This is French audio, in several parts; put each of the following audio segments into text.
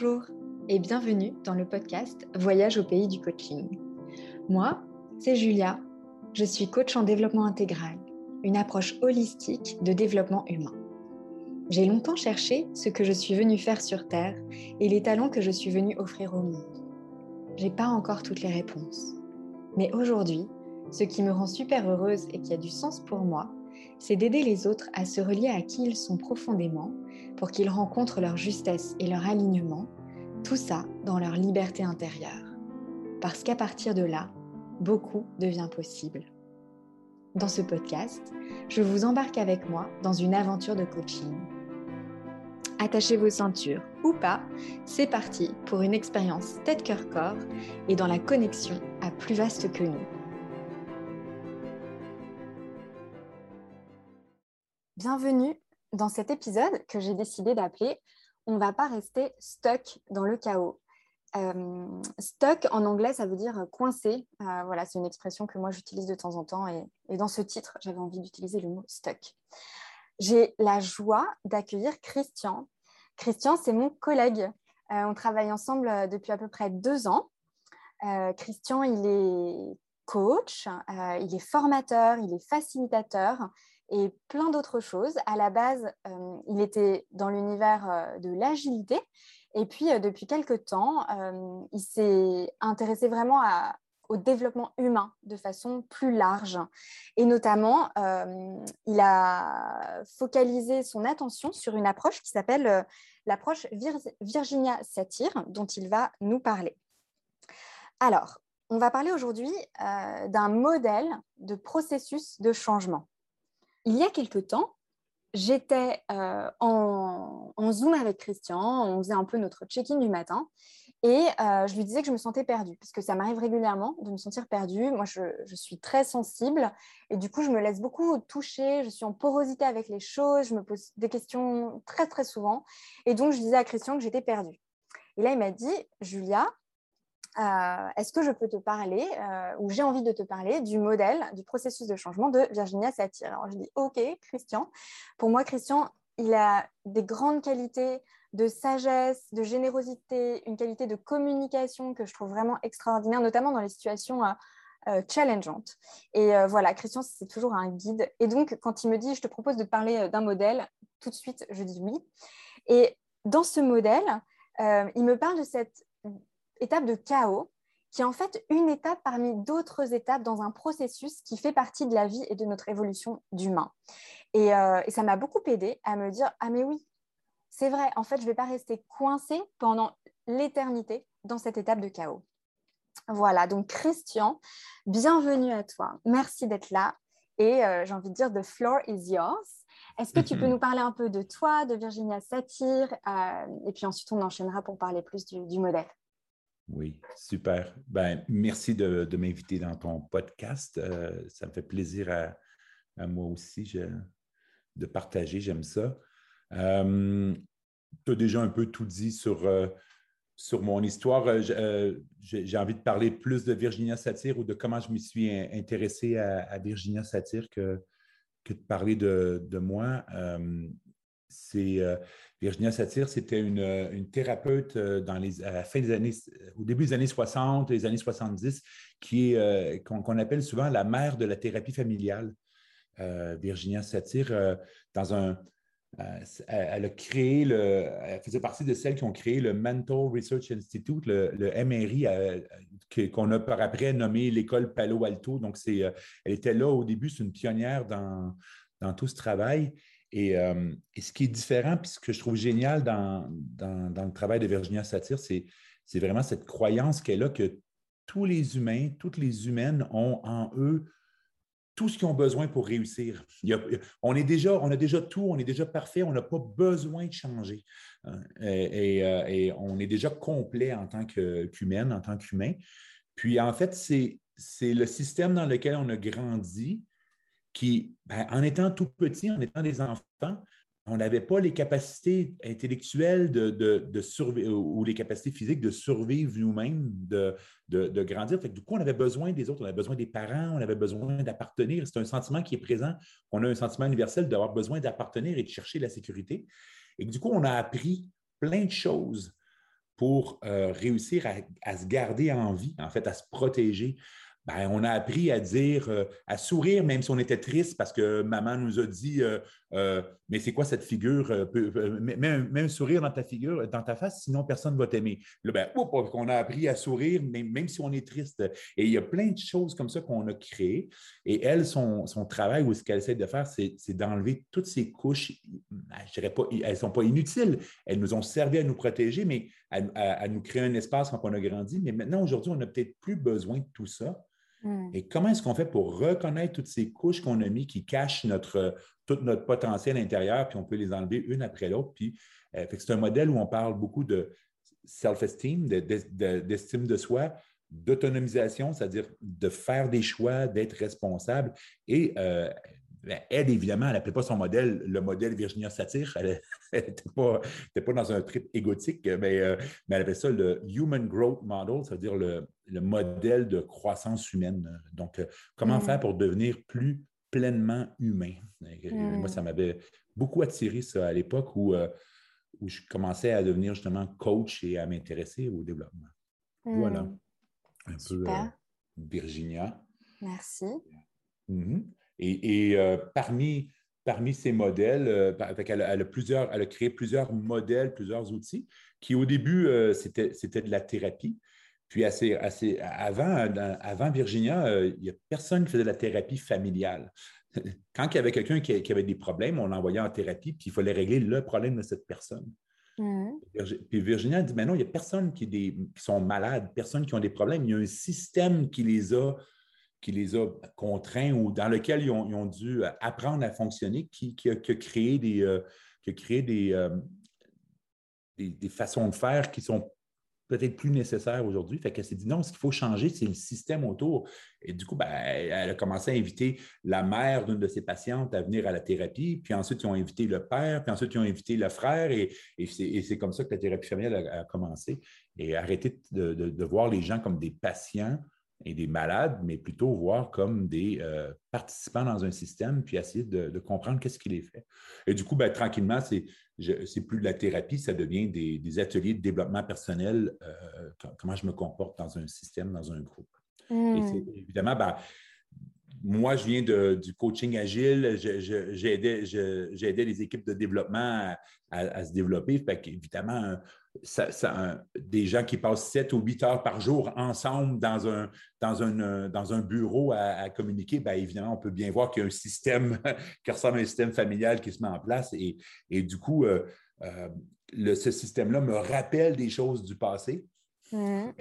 Bonjour et bienvenue dans le podcast Voyage au pays du coaching. Moi, c'est Julia, je suis coach en développement intégral, une approche holistique de développement humain. J'ai longtemps cherché ce que je suis venue faire sur Terre et les talents que je suis venue offrir au monde. J'ai pas encore toutes les réponses. Mais aujourd'hui, ce qui me rend super heureuse et qui a du sens pour moi, c'est d'aider les autres à se relier à qui ils sont profondément pour qu'ils rencontrent leur justesse et leur alignement, tout ça dans leur liberté intérieure. Parce qu'à partir de là, beaucoup devient possible. Dans ce podcast, je vous embarque avec moi dans une aventure de coaching. Attachez vos ceintures ou pas, c'est parti pour une expérience tête-cœur-corps et dans la connexion à plus vaste que nous. Bienvenue dans cet épisode que j'ai décidé d'appeler On va pas rester stuck dans le chaos. Euh, stuck en anglais, ça veut dire coincé. Euh, voilà, c'est une expression que moi j'utilise de temps en temps et, dans ce titre, j'avais envie d'utiliser le mot stuck. J'ai la joie d'accueillir Christian. Christian, c'est mon collègue. Euh, on travaille ensemble depuis à peu près deux ans. Christian, il est coach, il est formateur, il est facilitateur et plein d'autres choses. À la base, euh, il était dans l'univers euh, de l'agilité. Et puis, euh, depuis quelques temps, il s'est intéressé vraiment au développement humain de façon plus large. Et notamment, il a focalisé son attention sur une approche qui s'appelle l'approche Virginia Satir, dont il va nous parler. Alors, on va parler aujourd'hui d'un modèle de processus de changement il y a quelque temps, j'étais euh, en, Zoom avec Christian, on faisait un peu notre check-in du matin, et euh, je lui disais que je me sentais perdue, parce que ça m'arrive régulièrement de me sentir perdue. Moi, je, suis très sensible, et du coup, je me laisse beaucoup toucher, je suis en porosité avec les choses, je me pose des questions très, très souvent, et donc je disais à Christian que j'étais perdue. Et là, il m'a dit, Julia, euh, est-ce que je peux te parler, euh, ou j'ai envie de te parler, du modèle, du processus de changement de Virginia Satir Alors je dis, OK, Christian. Pour moi, Christian, il a des grandes qualités de sagesse, de générosité, une qualité de communication que je trouve vraiment extraordinaire, notamment dans les situations euh, challengeantes. Et voilà, Christian, c'est toujours un guide. Et donc, quand il me dit, je te propose de parler d'un modèle, tout de suite, je dis oui. Et dans ce modèle, il me parle de cette étape de chaos, qui est en fait une étape parmi d'autres étapes dans un processus qui fait partie de la vie et de notre évolution d'humain. Et, euh, ça m'a beaucoup aidé à me dire, ah mais oui, c'est vrai, en fait, je ne vais pas rester coincée pendant l'éternité dans cette étape de chaos. Voilà, donc Christian, bienvenue à toi. Merci d'être là. Et euh, j'ai envie de dire, the floor is yours. Est-ce que tu peux nous parler un peu de toi, de Virginia Satir, euh, et puis ensuite on enchaînera pour parler plus du modèle. Oui, super. Ben, merci de, m'inviter dans ton podcast. Euh, ça me fait plaisir à, moi aussi de partager, j'aime ça. Euh, tu as déjà un peu tout dit sur, euh, mon histoire. J'ai envie de parler plus de Virginia Satir ou de comment je me suis intéressé à, Virginia Satir que, de parler de moi c'est euh, Virginia Satir, c'était une, euh, thérapeute euh, à la fin des années, au début des années 60, les années 70, qui est qu'on appelle souvent la mère de la thérapie familiale. Virginia Satir, dans un, elle a créé le, elle faisait partie de celles qui ont créé le Mental Research Institute, le, MRI, qu'on a par après nommé l'école Palo Alto. Donc, c'est, elle était là au début, c'est une pionnière dans, dans tout ce travail. Euh, et, ce qui est différent, puis ce que je trouve génial dans, le travail de Virginia Satir, c'est, vraiment cette croyance qu'elle a que tous les humains, toutes les humaines ont en eux tout ce qu'ils ont besoin pour réussir. on, est déjà, on a déjà tout, on est déjà parfait, on n'a pas besoin de changer. Hein? Et, euh, et, on est déjà complet en tant qu'humaine, en tant qu'humain. Puis en fait, c'est le système dans lequel on a grandi qui, ben, en étant tout petit, en étant des enfants, on n'avait pas les capacités intellectuelles de, de, survivre ou les capacités physiques de survivre nous-mêmes, de, de, grandir. Du coup, on avait besoin des autres, on avait besoin des parents, on avait besoin d'appartenir. C'est un sentiment qui est présent. On a un sentiment universel d'avoir besoin d'appartenir et de chercher la sécurité. Et du coup, on a appris plein de choses pour réussir à, se garder en vie, en fait, à se protéger. Ben, on a appris à dire, euh, à sourire, même si on était triste parce que maman nous a dit euh, euh, Mais c'est quoi cette figure mets, un, sourire dans ta figure, dans ta face, sinon personne ne va t'aimer. Là, ben, on a appris à sourire, même, si on est triste. Et il y a plein de choses comme ça qu'on a créées. Et elle, son, travail ou ce qu'elle essaie de faire, c'est d'enlever toutes ces couches. Je dirais pas, elles ne sont pas inutiles. Elles nous ont servi à nous protéger, mais à, à nous créer un espace quand on a grandi. Mais maintenant, aujourd'hui, on n'a peut-être plus besoin de tout ça. Hmm. Et comment est-ce qu'on fait pour reconnaître toutes ces couches qu'on a mis qui cachent notre, tout notre potentiel intérieur, puis on peut les enlever une après l'autre. Puis, euh, c'est un modèle où on parle beaucoup de self-esteem, d'estime de, soi, d'autonomisation, c'est-à-dire de faire des choix, d'être responsable. Et euh, elle, évidemment, elle n'appelait pas son modèle le modèle Virginia Satir. Elle n'était pas, pas, dans un trip égotique, mais, euh, mais, elle appelait ça le Human Growth Model, c'est-à-dire le, le, modèle de croissance humaine. Donc, euh, comment mm. faire pour devenir plus pleinement humain? Euh, moi, mm. ça m'avait beaucoup attiré ça à l'époque où, où je commençais à devenir justement coach et à m'intéresser au développement. Voilà. Mm. Un peu Virginia. Merci. Mm-hmm. Et, euh, parmi, parmi ces modèles, euh, elle, a plusieurs, elle a créé plusieurs modèles, plusieurs outils qui, au début, euh, c'était de la thérapie. Puis assez, assez, avant, avant Virginia, il n'y a personne qui faisait de la thérapie familiale. Quand il y avait quelqu'un qui, avait des problèmes, on l'envoyait en thérapie, puis il fallait régler le problème de cette personne. Mmh. Puis Virginia dit, mais non, il n'y a personne qui, des, qui, sont malades, personne qui ont des problèmes. Il y a un système qui les a qui les a contraints ou dans lequel ils ont, dû euh, apprendre à fonctionner, qui, a, créé des, euh, euh, des, des, façons de faire qui sont peut-être plus nécessaires aujourd'hui. Fait qu'elle s'est dit non, ce qu'il faut changer, c'est le système autour. Et du coup, ben, elle a commencé à inviter la mère d'une de ses patientes à venir à la thérapie, puis ensuite, ils ont invité le père, puis ensuite, ils ont invité le frère, et, c'est comme ça que la thérapie familiale a, commencé. Et arrêter de, voir les gens comme des patients et des malades, mais plutôt voir comme des euh, participants dans un système, puis essayer de, comprendre qu'est-ce qui les fait. Et du coup, ben, tranquillement, c'est, c'est plus de la thérapie, ça devient des, ateliers de développement personnel, euh, comment je me comporte dans un système, dans un groupe. Et hmm. évidemment, ben, moi, je viens du coaching agile. J'ai aidé, les équipes de développement à, se développer. Fait des gens qui passent 7 ou 8 heures par jour ensemble dans un, bureau à, communiquer, bien évidemment, on peut bien voir qu'il y a un système qui ressemble à un système familial qui se met en place. Et, du coup, euh, euh, ce système-là me rappelle des choses du passé. Mmh.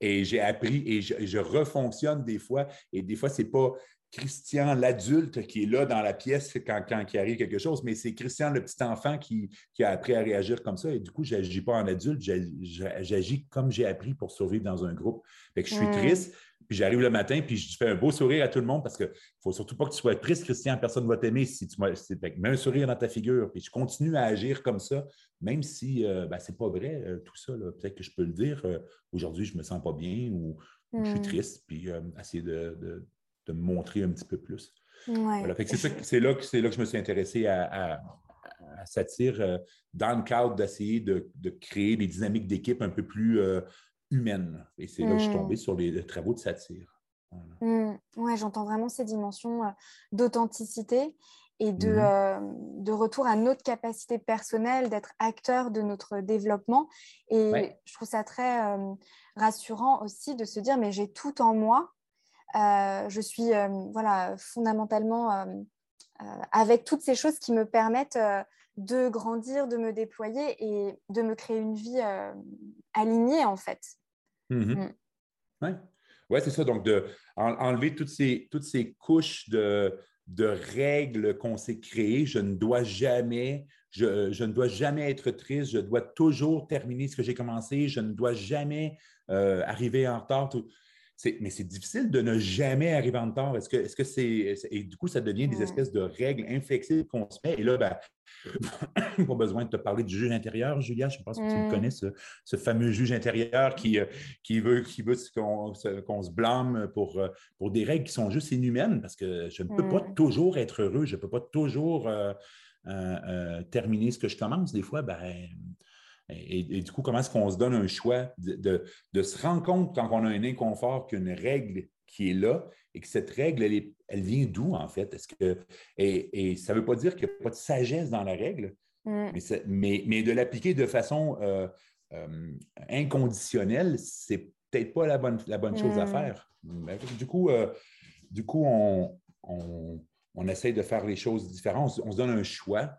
Et, j'ai appris et je, refonctionne des fois. Et des fois, ce n'est pas Christian l'adulte qui est là dans la pièce quand, quand il arrive quelque chose, mais c'est Christian le petit enfant qui, a appris à réagir comme ça. Et du coup, je n'agis pas en adulte, j'agis comme j'ai appris pour survivre dans un groupe. Fait que je suis mmh. triste, puis j'arrive le matin, puis je fais un beau sourire à tout le monde parce qu'il ne faut surtout pas que tu sois triste, Christian, personne ne va t'aimer si tu mets un sourire dans ta figure. Puis je continue à agir comme ça, même si euh, ben, ce n'est pas vrai, euh, tout ça. Peut-être que je peux le dire. Euh, aujourd'hui, je ne me sens pas bien ou, je suis hmm. triste, puis essayer de, me montrer un petit peu plus. c'est, là, que, là que je me suis intéressé à, à, Satire dans le cadre d'essayer de, créer des dynamiques d'équipe un peu plus humaine. Et c'est là que je suis tombée hmm. sur les, travaux de satire. Hmm. Oui, j'entends vraiment ces dimensions euh, d'authenticité et de, mhm. euh, de, retour à notre capacité personnelle d'être acteur de notre développement. Et je trouve ça très euh, rassurant aussi de se dire, mais j'ai tout en moi. je suis voilà, fondamentalement avec toutes ces choses qui me permettent de grandir, de me déployer et de me créer une vie alignée en fait. Mm-hmm. Mm. Oui, ouais, c'est ça. Donc, de enlever toutes ces, toutes ces couches de, de règles qu'on s'est créées. Je ne dois jamais, je, je, ne dois jamais être triste. Je dois toujours terminer ce que j'ai commencé. Je ne dois jamais euh, arriver en retard. Tout mais c'est difficile de ne jamais arriver en retard. Est-ce que, est-ce que c'est. Et du coup, ça devient des espèces de règles inflexibles qu'on se met? Et là, ben, pas besoin de te parler du juge intérieur, Julia. Je pense que tu mm. connais, ce, fameux juge intérieur qui, euh, qui veut, qui veut qu'on, se blâme pour, euh, pour des règles qui sont juste inhumaines parce que je ne peux pas mm. toujours être heureux. Je ne peux pas toujours euh, terminer ce que je commence. Des fois, ben Et, du coup, comment est-ce qu'on se donne un choix de, se rendre compte quand on a un inconfort qu'une règle qui est là et que cette règle, elle, elle vient d'où en fait? Est-ce que, et, ça ne veut pas dire qu'il n'y a pas de sagesse dans la règle, mm. mais, mais, de l'appliquer de façon euh, euh, inconditionnelle, c'est peut-être pas la bonne, la bonne chose à mm. faire. Du coup, euh, du coup on, on, essaye de faire les choses différentes. On, se donne un choix.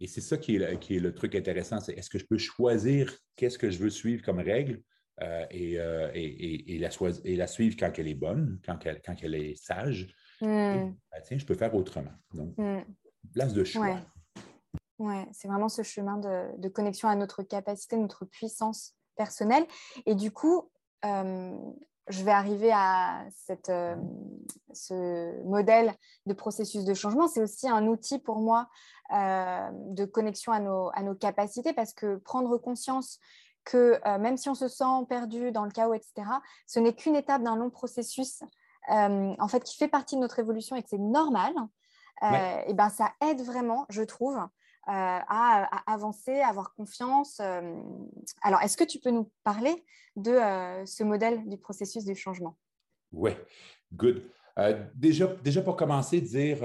Et c'est ça qui est, qui est, le truc intéressant, c'est est-ce que je peux choisir qu'est-ce que je veux suivre comme règle euh, euh, et, et, la, et, la, suivre quand elle est bonne, quand elle, quand elle est sage. Mm. Ben, tiens, je peux faire autrement. Donc, mm. place de choix. Ouais, c'est vraiment ce chemin de, de, connexion à notre capacité, notre puissance personnelle. Et du coup, euh, je vais arriver à cette, euh, ce modèle de processus de changement. C'est aussi un outil pour moi euh, de connexion à nos, à nos, capacités parce que prendre conscience que même si on se sent perdu dans le chaos, etc., ce n'est qu'une étape d'un long processus en fait, qui fait partie de notre évolution et que c'est normal, et ben, ça aide vraiment, je trouve, euh, à, avancer, à avoir confiance. Euh. Alors, est-ce que tu peux nous parler de euh, ce modèle du processus du changement? Oui, good. déjà, déjà, pour commencer, dire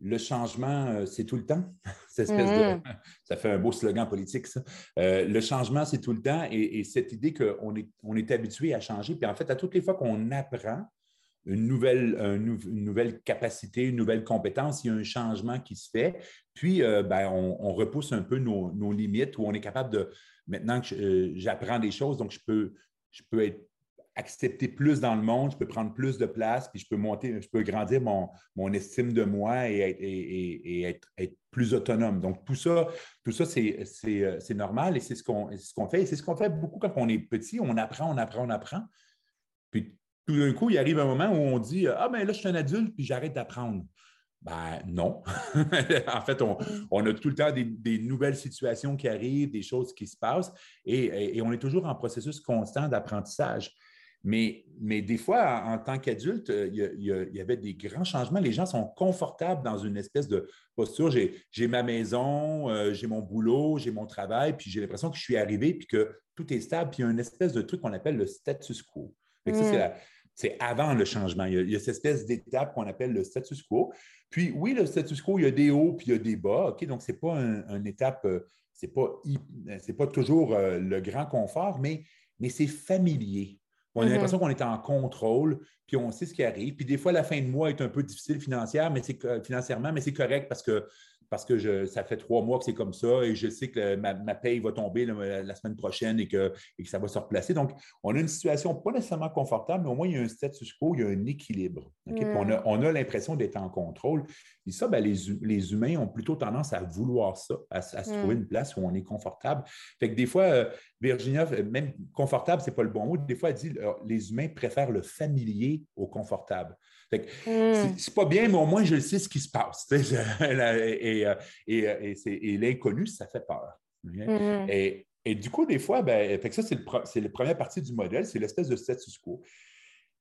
le changement, c'est tout le temps. Mm. ça fait un beau slogan politique, ça. le changement, c'est tout le temps. Et, cette idée qu'on est, on est habitué à changer. Puis en fait, à toutes les fois qu'on apprend, une nouvelle, une nouvelle capacité, une nouvelle compétence, il y a un changement qui se fait. Puis, euh, ben, on, repousse un peu nos, limites où on est capable de, maintenant que euh, j'apprends des choses, donc je peux, je peux être accepté plus dans le monde, je peux prendre plus de place, puis je peux monter, je peux grandir mon, mon estime de moi et être, être, plus autonome. Donc, tout ça, tout ça c'est euh, normal et c'est ce qu'on ce fait. Et c'est ce qu'on fait beaucoup quand on est petit. On apprend, on apprend, on apprend. Puis tout d'un coup, il arrive un moment où on dit Ah, ben là, je suis un adulte, puis j'arrête d'apprendre. Ben non. en fait, on, mm. a tout le temps des, nouvelles situations qui arrivent, des choses qui se passent, et, on est toujours en processus constant d'apprentissage. Mais, mais, des fois, en, tant qu'adulte, il, y avait des grands changements. Les gens sont confortables dans une espèce de posture. J'ai ma maison, euh, j'ai mon boulot, j'ai mon travail, puis j'ai l'impression que je suis arrivé, puis que tout est stable, puis il y a une espèce de truc qu'on appelle le status quo. Mm. c'est avant le changement. Il y a, cette espèce d'étape qu'on appelle le status quo. Puis oui, le status quo, il y a des hauts puis il y a des bas. OK? Donc, ce n'est pas une étape, euh, ce n'est pas, pas, toujours euh, le grand confort, mais, mais c'est familier. On a mm-hmm. l'impression qu'on est en contrôle, puis on sait ce qui arrive. Puis des fois, la fin de mois est un peu difficile financière, mais financièrement, mais c'est correct parce que parce que ça fait trois mois que c'est comme ça et je sais que ma, paye va tomber la, semaine prochaine et que, ça va se replacer. Donc, on a une situation pas nécessairement confortable, mais au moins, il y a un status quo, il y a un équilibre. On a, l'impression d'être en contrôle. Et ça, ben, les, humains ont plutôt tendance à vouloir ça, à, se trouver une place où on est confortable. Fait que des fois, euh, Virginia, même confortable, ce n'est pas le bon mot. Des fois, elle dit euh, les humains préfèrent le familier au confortable. Hmm. C'est pas bien, mais au moins je sais ce qui se passe. et, euh, euh, et, l'inconnu, ça fait peur. Hmm. Et, du coup, des fois, ben, ça, c'est la première partie du modèle, c'est l'espèce de status quo.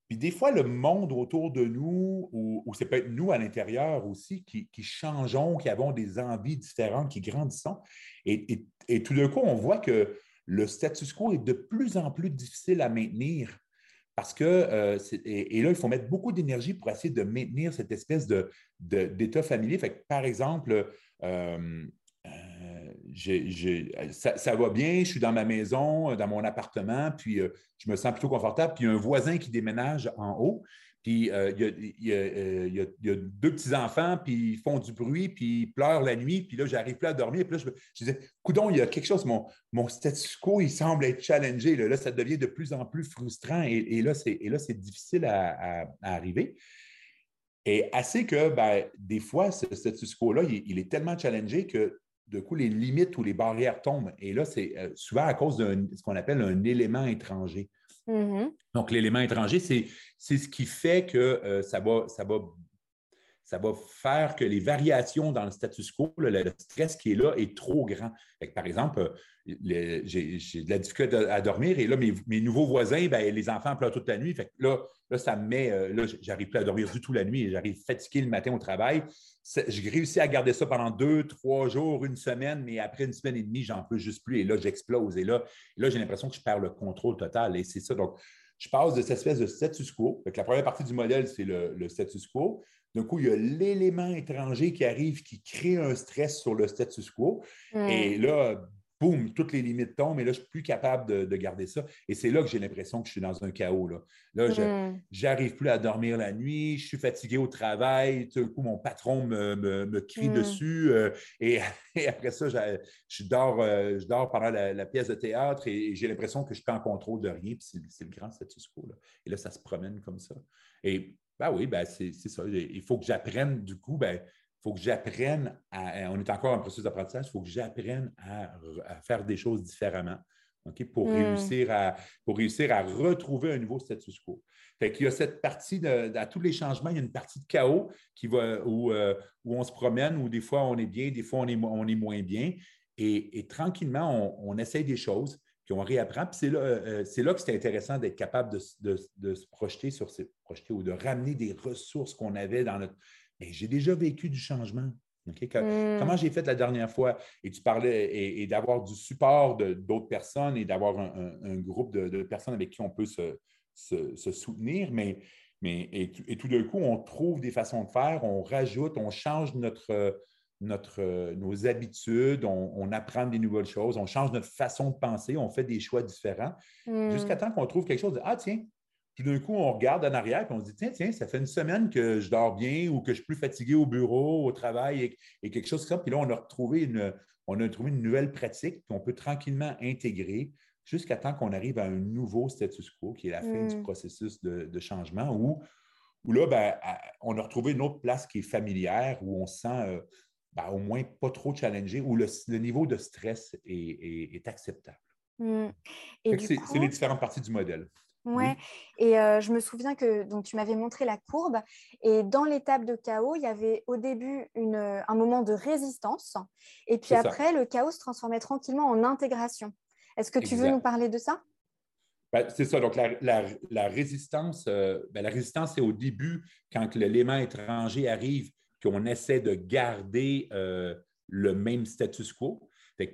Puis des fois, le monde autour de nous, ou, c'est peut-être nous à l'intérieur aussi, qui, changeons, qui avons des envies différentes, qui grandissons. Et, et tout d'un coup, on voit que le status quo est de plus en plus difficile à maintenir parce que, euh, et, là, il faut mettre beaucoup d'énergie pour essayer de maintenir cette espèce d'état de, d'état familier. Par exemple, euh, euh, ça, va bien, je suis dans ma maison, dans mon appartement, puis je me sens plutôt confortable, puis il y a un voisin qui déménage en haut, puis il y, a, deux petits-enfants, puis ils font du bruit, puis ils pleurent la nuit, puis là, j'arrive plus à dormir. Puis là, je, je disais, coudon, il y a quelque chose, mon, mon status quo, il semble être challengé. Là, ça devient de plus en plus frustrant et, là, c'est difficile à, arriver. Et assez que, ben, des fois, ce status quo-là, il, est tellement challengé que, de coup, les limites ou les barrières tombent. Et là, c'est euh, souvent à cause de ce qu'on appelle un élément étranger. Mm-hmm. Donc, l'élément étranger, c'est ce qui fait que euh, ça, va, ça va ça va faire que les variations dans le status quo, le, stress qui est là est trop grand. par exemple, j'ai de la difficulté à, dormir et là, mes, nouveaux voisins, ben, les enfants pleurent toute la nuit. Là, là, ça me met, euh, là, j'arrive plus à dormir du tout la nuit et j'arrive fatigué le matin au travail. J'ai réussi à garder ça pendant deux, trois jours, une semaine, mais après une semaine et demie, j'en peux juste plus et là, j'explose. Et là, là j'ai l'impression que je perds le contrôle total. Et c'est ça. Donc, je passe de cette espèce de status quo. la première partie du modèle, c'est le, le, status quo. D'un coup, il y a l'élément étranger qui arrive, qui crée un stress sur le status quo. Et là, boum, toutes les limites tombent, et là, je ne suis plus capable de, garder ça. Et c'est là que j'ai l'impression que je suis dans un chaos. Là, là je n'arrive mm. plus à dormir la nuit, je suis fatigué au travail, tout coup, mon patron me, crie mm. dessus, euh, et, après ça, je, dors, euh, je dors pendant la, pièce de théâtre, et, j'ai l'impression que je suis pas en contrôle de rien, puis c'est le grand status quo. Là. Et là, ça se promène comme ça. Et ben oui, ben c'est ça. Il faut que j'apprenne, du coup, ben, il faut que j'apprenne à. On est encore en processus d'apprentissage, il faut que j'apprenne à, faire des choses différemment. pour, hmm. réussir à, pour réussir à retrouver un nouveau status quo. Fait qu'il y a cette partie, de, à tous les changements, il y a une partie de chaos qui va, où, euh, où on se promène, où des fois on est bien, des fois on est, on est moins bien. Et, tranquillement, on, essaye des choses, puis on réapprend. Puis c'est là, euh, là, que c'est intéressant d'être capable de, de, se projeter sur ces projeter ou de ramener des ressources qu'on avait dans notre, j'ai déjà vécu du changement. Hmm. Comment j'ai fait la dernière fois? Et tu parlais, et, d'avoir du support d'autres personnes et d'avoir un, groupe de, personnes avec qui on peut se, soutenir, mais, mais et, tout d'un coup, on trouve des façons de faire, on rajoute, on change notre, notre, nos habitudes, on, apprend des nouvelles choses, on change notre façon de penser, on fait des choix différents, jusqu'à hmm. temps qu'on trouve quelque chose de Ah, tiens, tout d'un coup, on regarde en arrière et on se dit Tiens, tiens, ça fait une semaine que je dors bien ou que je suis plus fatigué au bureau, au travail et, quelque chose comme ça. Puis là, on a retrouvé une, on a trouvé une nouvelle pratique qu'on peut tranquillement intégrer jusqu'à temps qu'on arrive à un nouveau status quo qui est la fin du mm. processus de, changement où, où là, ben, on a retrouvé une autre place qui est familière où on se sent euh, ben, au moins pas trop challengé, où le, niveau de stress est, acceptable. Mm. C'est les différentes parties du modèle. Ouais. Et je me souviens que donc tu m'avais montré la courbe et dans l'étape de chaos, il y avait au début une, un moment de résistance et puis après le chaos se transformait tranquillement en intégration. Est-ce que tu veux nous parler de ça? Ben, c'est ça. Donc, la, résistance, ben, la résistance, c'est au début, quand l'élément étranger arrive, qu'on essaie de garder le même status quo.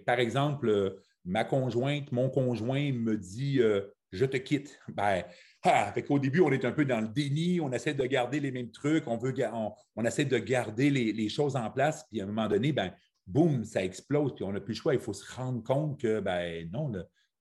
par exemple, ma conjointe, mon conjoint me dit je te quitte. Ben, ah, Au début, on est un peu dans le déni, on essaie de garder les mêmes trucs, on, veut, on, essaie de garder les, choses en place, puis à un moment donné, ben, boum, ça explose, puis on n'a plus le choix. Il faut se rendre compte que, ben non,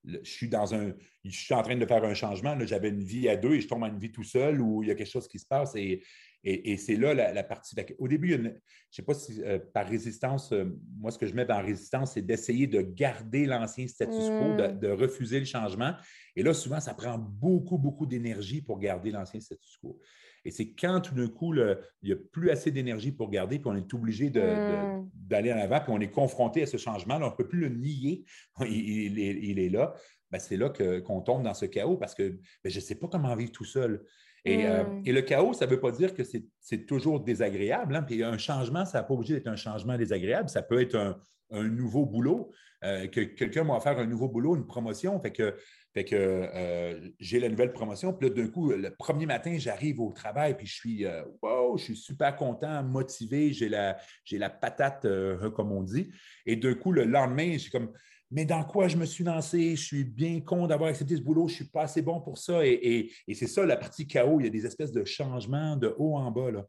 je suis dans un. Je suis en train de faire un changement. J'avais une vie à deux et je tombe en une vie tout seul ou il y a quelque chose qui se passe. Et, et, c'est là la, partie. Au début, je ne sais pas si euh, par résistance, euh, moi, ce que je mets dans résistance, c'est d'essayer de garder l'ancien status quo, mm. de, refuser le changement. Et là, souvent, ça prend beaucoup, beaucoup d'énergie pour garder l'ancien status quo. Et c'est quand tout d'un coup, il n'y a plus assez d'énergie pour garder, puis on est obligé mm. d'aller en avant, puis on est confronté à ce changement. on ne peut plus le nier. Il, est, là. Ben, c'est là qu'on tombe dans ce chaos parce que ben, je ne sais pas comment vivre tout seul. Euh, mm. Et, le chaos, ça ne veut pas dire que c'est toujours désagréable. Hein. Puis un changement, ça n'a pas obligé d'être un changement désagréable. Ça peut être un, nouveau boulot, euh, que quelqu'un m'a faire un nouveau boulot, une promotion. Fait que, fait que euh, j'ai la nouvelle promotion. Puis là, d'un coup, le premier matin, j'arrive au travail, puis je suis wow, je suis super content, motivé, j'ai la, la patate, comme on dit. Et d'un coup, le lendemain, j'ai comme mais dans quoi je me suis lancé, je suis bien con d'avoir accepté ce boulot, je ne suis pas assez bon pour ça. Et, c'est ça la partie chaos. Il y a des espèces de changements de haut en bas.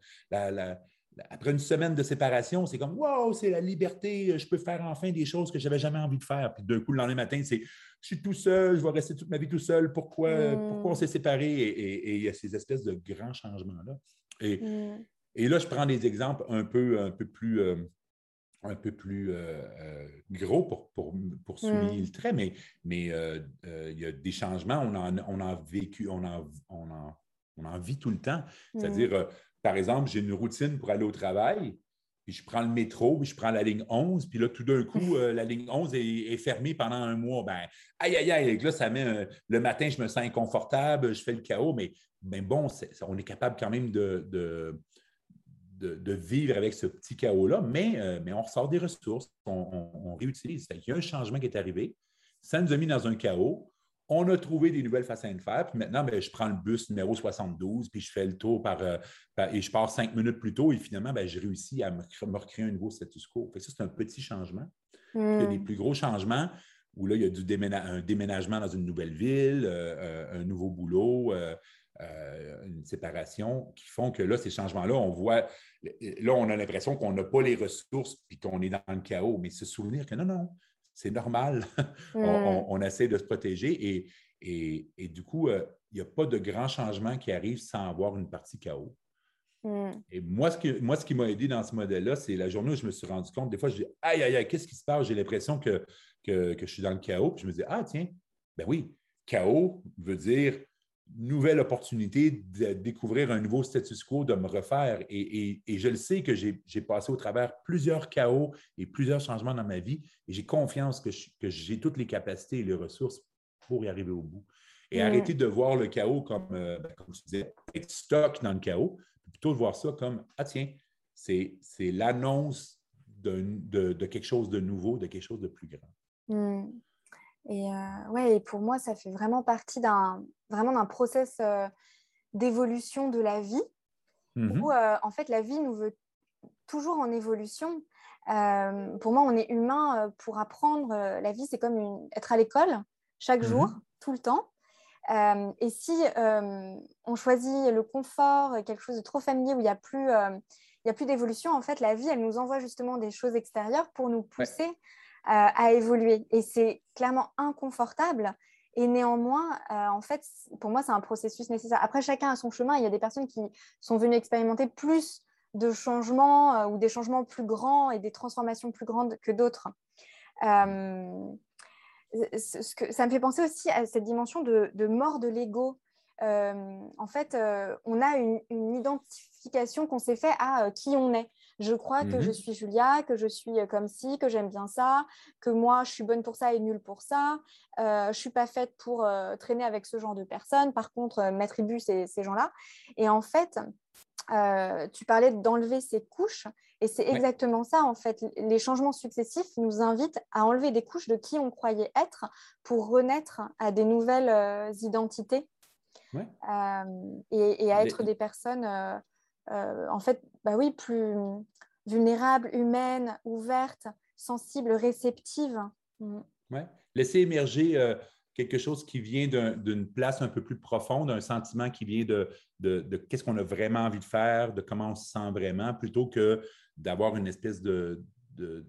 après une semaine de séparation, c'est comme Wow, c'est la liberté, je peux faire enfin des choses que je n'avais jamais envie de faire. Puis d'un coup, le lendemain matin, c'est Je suis tout seul, je vais rester toute ma vie tout seul, pourquoi, pourquoi on s'est séparés? Et, il y a ces espèces de grands changements-là. Et, mm. et, là, je prends des exemples un peu, un peu plus. Euh, un peu plus euh, euh, gros pour, pour, pour souligner le trait, mais, mais euh, il y a des changements, on en, on a vécu, on en, on, on en vit tout le temps. C'est-à-dire, par exemple, j'ai une routine pour aller au travail, puis je prends le métro, puis je prends la ligne 11, puis là, tout d'un coup, la ligne 11 est, fermée pendant un mois. Ben, aïe, aïe, aïe, là, ça met le matin, je me sens inconfortable, je fais le chaos, mais ben bon, on est capable quand même de de, vivre avec ce petit chaos-là, mais, euh, mais on ressort des ressources, on, réutilise. Il y a un changement qui est arrivé, ça nous a mis dans un chaos. On a trouvé des nouvelles façons de faire. Puis maintenant, ben, je prends le bus numéro 72, puis je fais le tour par, euh, et je pars cinq minutes plus tôt. Et finalement, ben, j'ai réussi à me, recréer un nouveau status quo. ça, c'est un petit changement. Il y a des plus gros changements où là, il y a du un déménagement dans une nouvelle ville, euh, un nouveau boulot, euh, une séparation qui font que là, ces changements-là, on voit, là, on a l'impression qu'on n'a pas les ressources puis qu'on est dans le chaos, mais se souvenir que non, non, c'est normal. on, essaie de se protéger et, et, du coup, euh, il n'y a pas de grands changements qui arrivent sans avoir une partie chaos. Mm. Et moi, ce, que, moi, ce qui m'a aidé dans ce modèle-là, c'est la journée où je me suis rendu compte, des fois, je dis Aïe, aïe, aïe, qu'est-ce qui se passe? J'ai l'impression que, que, que, je suis dans le chaos. Puis je me dis Ah, tiens, ben oui, chaos veut dire nouvelle opportunité de découvrir un nouveau status quo, de me refaire. Et, je le sais que j'ai passé au travers plusieurs chaos et plusieurs changements dans ma vie et j'ai confiance que j'ai toutes les capacités et les ressources pour y arriver au bout. Et arrêter de voir le chaos comme, euh, ben, comme tu disais, être stock dans le chaos, plutôt de voir ça comme, ah tiens, c'est l'annonce de, quelque chose de nouveau, de quelque chose de plus grand. Hmm. Et, euh, ouais, et pour moi, ça fait vraiment partie d'un vraiment d'un process euh, d'évolution de la vie, mmh où euh, en fait la vie nous veut toujours en évolution. pour moi, on est humain pour apprendre. la vie, c'est comme être à l'école chaque mmh jour, tout le temps. et si on choisit le confort, quelque chose de trop familier où il n'y a plus, il a plus d'évolution, en fait, la vie, elle nous envoie justement des choses extérieures pour nous pousser à évoluer. Et c'est clairement inconfortable. Et néanmoins, euh, en fait, pour moi, c'est un processus nécessaire. Après, chacun a son chemin. Il y a des personnes qui sont venues expérimenter plus de changements euh, ou des changements plus grands et des transformations plus grandes que d'autres. Euh, ça me fait penser aussi à cette dimension de, mort de l'ego. en fait, on a une, une identification qu'on s'est fait à qui on est. Je crois que je mmh suis Julia, que je suis comme ci, que j'aime bien ça, que moi, je suis bonne pour ça et nulle pour ça. Euh, je ne suis pas faite pour traîner avec ce genre de personnes. Par contre, m'attribue ces, ces gens-là. Et en fait, tu parlais d'enlever ces couches. Et c'est exactement ça, en fait. Les changements successifs nous invitent à enlever des couches de qui on croyait être pour renaître à des nouvelles identités et, à être des personnes euh, en fait, bah oui, plus vulnérable, humaine, ouverte, sensible, réceptive. Mm. Ouais. Laisser émerger euh, quelque chose qui vient d'une place un peu plus profonde, un sentiment qui vient de, de, qu'est-ce qu'on a vraiment envie de faire, de comment on se sent vraiment, plutôt que d'avoir une espèce de, de,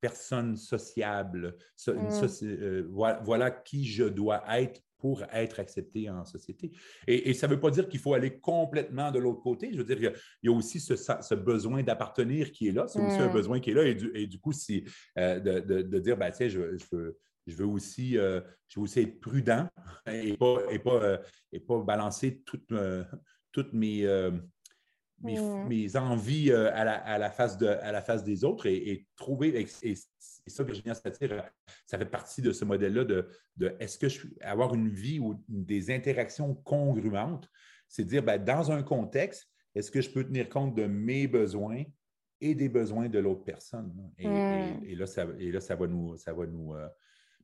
personne sociable. Mm. Euh, voilà, qui je dois être pour être accepté en société. Et, ça ne veut pas dire qu'il faut aller complètement de l'autre côté. Je veux dire, il y a, aussi ce, besoin d'appartenir qui est là. C'est aussi un besoin qui est là. Et du, coup, c'est euh, de, dire, ben, sais, je, veux, aussi, euh, je veux aussi être prudent et pas, et pas, euh, et pas balancer toutes, toutes mes Mmh. mes, envies euh, à, la, face de, à la face des autres et, trouver, et, ça, Virginia Satire, ça fait partie de ce modèle-là de, de est-ce que je suis, avoir une vie ou des interactions congruentes, c'est dire, ben, dans un contexte, est-ce que je peux tenir compte de mes besoins et des besoins de l'autre personne? Et, mmh. là, ça, et là, ça va nous, ça va nous, euh,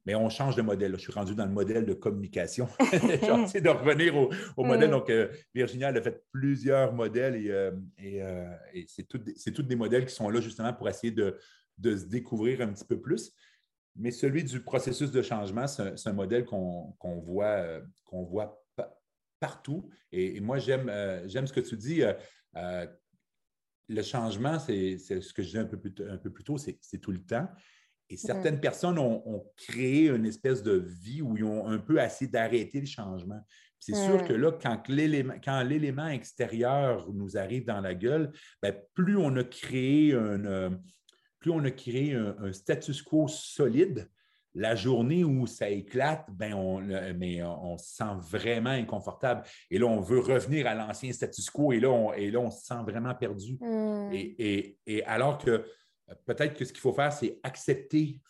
mais on change de modèle. Je suis rendu dans le modèle de communication. J'essaie de revenir au, modèle. Mm. Donc, euh, Virginia, elle a fait plusieurs modèles et, euh, euh, c'est tous des modèles qui sont là justement pour essayer de, se découvrir un petit peu plus. Mais celui du processus de changement, c'est un, modèle qu'on voit, qu'on voit partout. Et, moi, j'aime ce que tu dis. le changement, c'est ce que je disais un peu plus, un peu plus tôt, c'est tout le temps. Et mmh. certaines personnes ont, créé une espèce de vie où ils ont un peu essayé d'arrêter le changement. C'est sûr que mmh. là, quand l'élément extérieur nous arrive dans la gueule, ben, plus on a créé un, euh, plus on a créé un, status quo solide, la journée où ça éclate, ben on, mais on, se sent vraiment inconfortable. Et là, on veut revenir à l'ancien status quo et là, on, et là, on se sent vraiment perdu. Mmh. et, alors que peut-être que ce qu'il faut faire, c'est accepter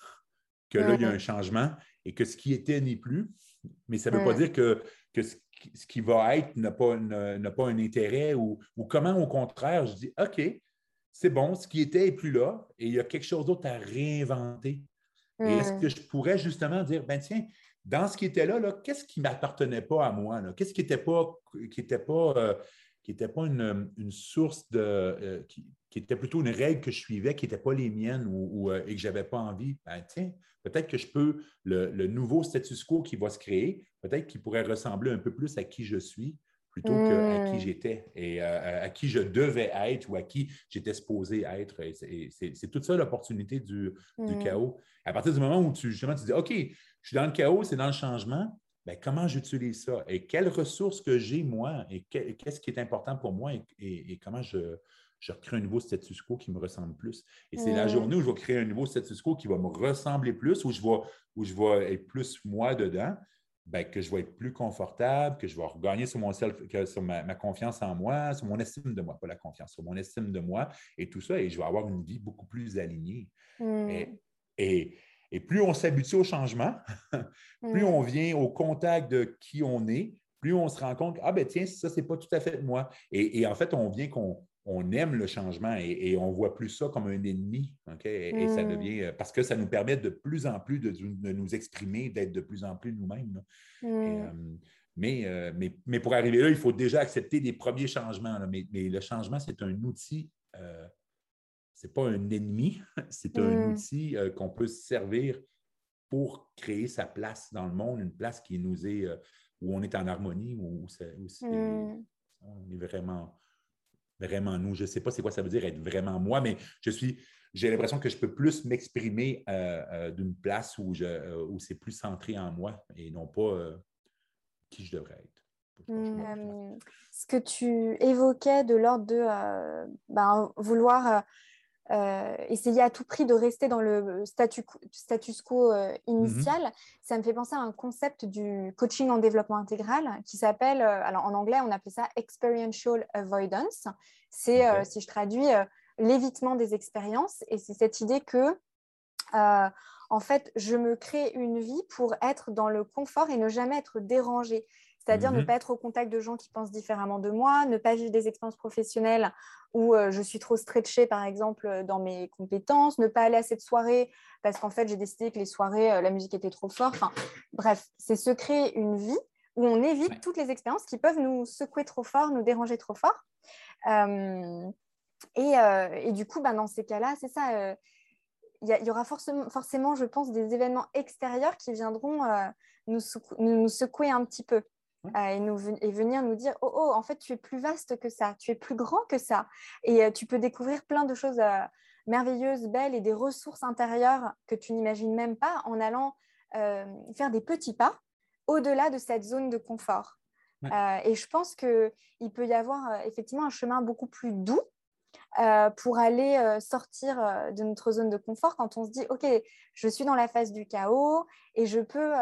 que là, il y a un changement et que ce qui était n'est plus. Mais ça ne veut pas dire que, que ce, qui va être n'a pas, pas un intérêt ou, ou, comment, au contraire, je dis OK, c'est bon, ce qui était n'est plus là et il y a quelque chose d'autre à réinventer. Et est-ce que je pourrais justement dire, ben tiens, dans ce qui était là, là qu'est-ce qui ne m'appartenait pas à moi? Qu'est-ce qui n'était pas, qui était pas, euh, qui était pas une, source de. Euh, qui, était plutôt une règle que je suivais, qui n'était pas les miennes ou, euh, et que je n'avais pas envie? Ben, tiens, peut-être que je peux, le, le, nouveau status quo qui va se créer, peut-être qu'il pourrait ressembler un peu plus à qui je suis plutôt qu'à qui hmm. j'étais et euh, à qui je devais être ou à qui j'étais supposé être. C'est toute ça l'opportunité du, hmm. chaos. À partir du moment où tu, justement, tu dis, OK, je suis dans le chaos, c'est dans le changement, bien, comment j'utilise ça? Et quelles ressources que j'ai moi? Et qu'est-ce qui est important pour moi? Et, comment je, je recrée un nouveau status quo qui me ressemble plus? Et c'est la journée où je vais créer un nouveau status quo qui va me ressembler plus, où je vais, où je vais être plus moi dedans. Ben, que je vais être plus confortable, que je vais regagner sur, mon self, sur ma, confiance en moi, sur mon estime de moi, pas la confiance, sur mon estime de moi et tout ça, et je vais avoir une vie beaucoup plus alignée. Hmm. Et, plus on s'habitue au changement, plus hmm. on vient au contact de qui on est, plus on se rend compte, ah ben tiens, ça, c'est pas tout à fait moi. Et, en fait, on vient qu'on on aime le changement et, on ne voit plus ça comme un ennemi. Et, ça hmm. devient euh, parce que ça nous permet de plus en plus de, nous exprimer, d'être de plus en plus nous-mêmes. Hmm. Euh, mais, euh, mais, mais, pour arriver là, il faut déjà accepter les premiers changements. Mais, le changement, c'est un outil, n'est pas un ennemi, c'est un hmm. outil qu'on peut servir pour créer sa place dans le monde, une place qui nous est, où on est en harmonie, où, on est vraiment vraiment nous. Je ne sais pas c'est quoi ça veut dire être vraiment moi, mais je suis, j'ai l'impression que je peux plus m'exprimer euh, euh, d'une place où, je, euh, où c'est plus centré en moi et non pas qui je devrais être. Mmh, ce que tu évoquais de l'ordre de ben, vouloir euh, essayer à tout prix de rester dans le statu, status quo euh, initial, mhm. ça me fait penser à un concept du coaching en développement intégral qui s'appelle, euh, alors en anglais on appelait ça experiential avoidance. C'est, si je traduis, l'évitement des expériences. Et c'est cette idée que, en fait, je me crée une vie pour être dans le confort et ne jamais être dérangée c'est-à-dire ne mhm. pas être au contact de gens qui pensent différemment de moi, ne pas vivre des expériences professionnelles où euh, je suis trop stretchée, par exemple, euh, dans mes compétences, ne pas aller à cette soirée parce qu'en fait, j'ai décidé que les soirées, euh, la musique était trop forte. Enfin, bref, c'est se créer une vie où on évite toutes les expériences qui peuvent nous secouer trop fort, nous déranger trop fort. et, du coup, bah, dans ces cas-là, c'est ça. Il y, aura forcément, forcément, je pense, des événements extérieurs qui viendront nous, nous, secouer un petit peu. Euh, et, nous, et, venir nous dire oh, oh, en fait, tu es plus vaste que ça, tu es plus grand que ça. Et euh, tu peux découvrir plein de choses euh, merveilleuses, belles et des ressources intérieures que tu n'imagines même pas en allant faire des petits pas au-delà de cette zone de confort. et je pense qu'il peut y avoir effectivement un chemin beaucoup plus doux pour aller sortir de notre zone de confort quand on se dit ok je suis dans la phase du chaos et je peux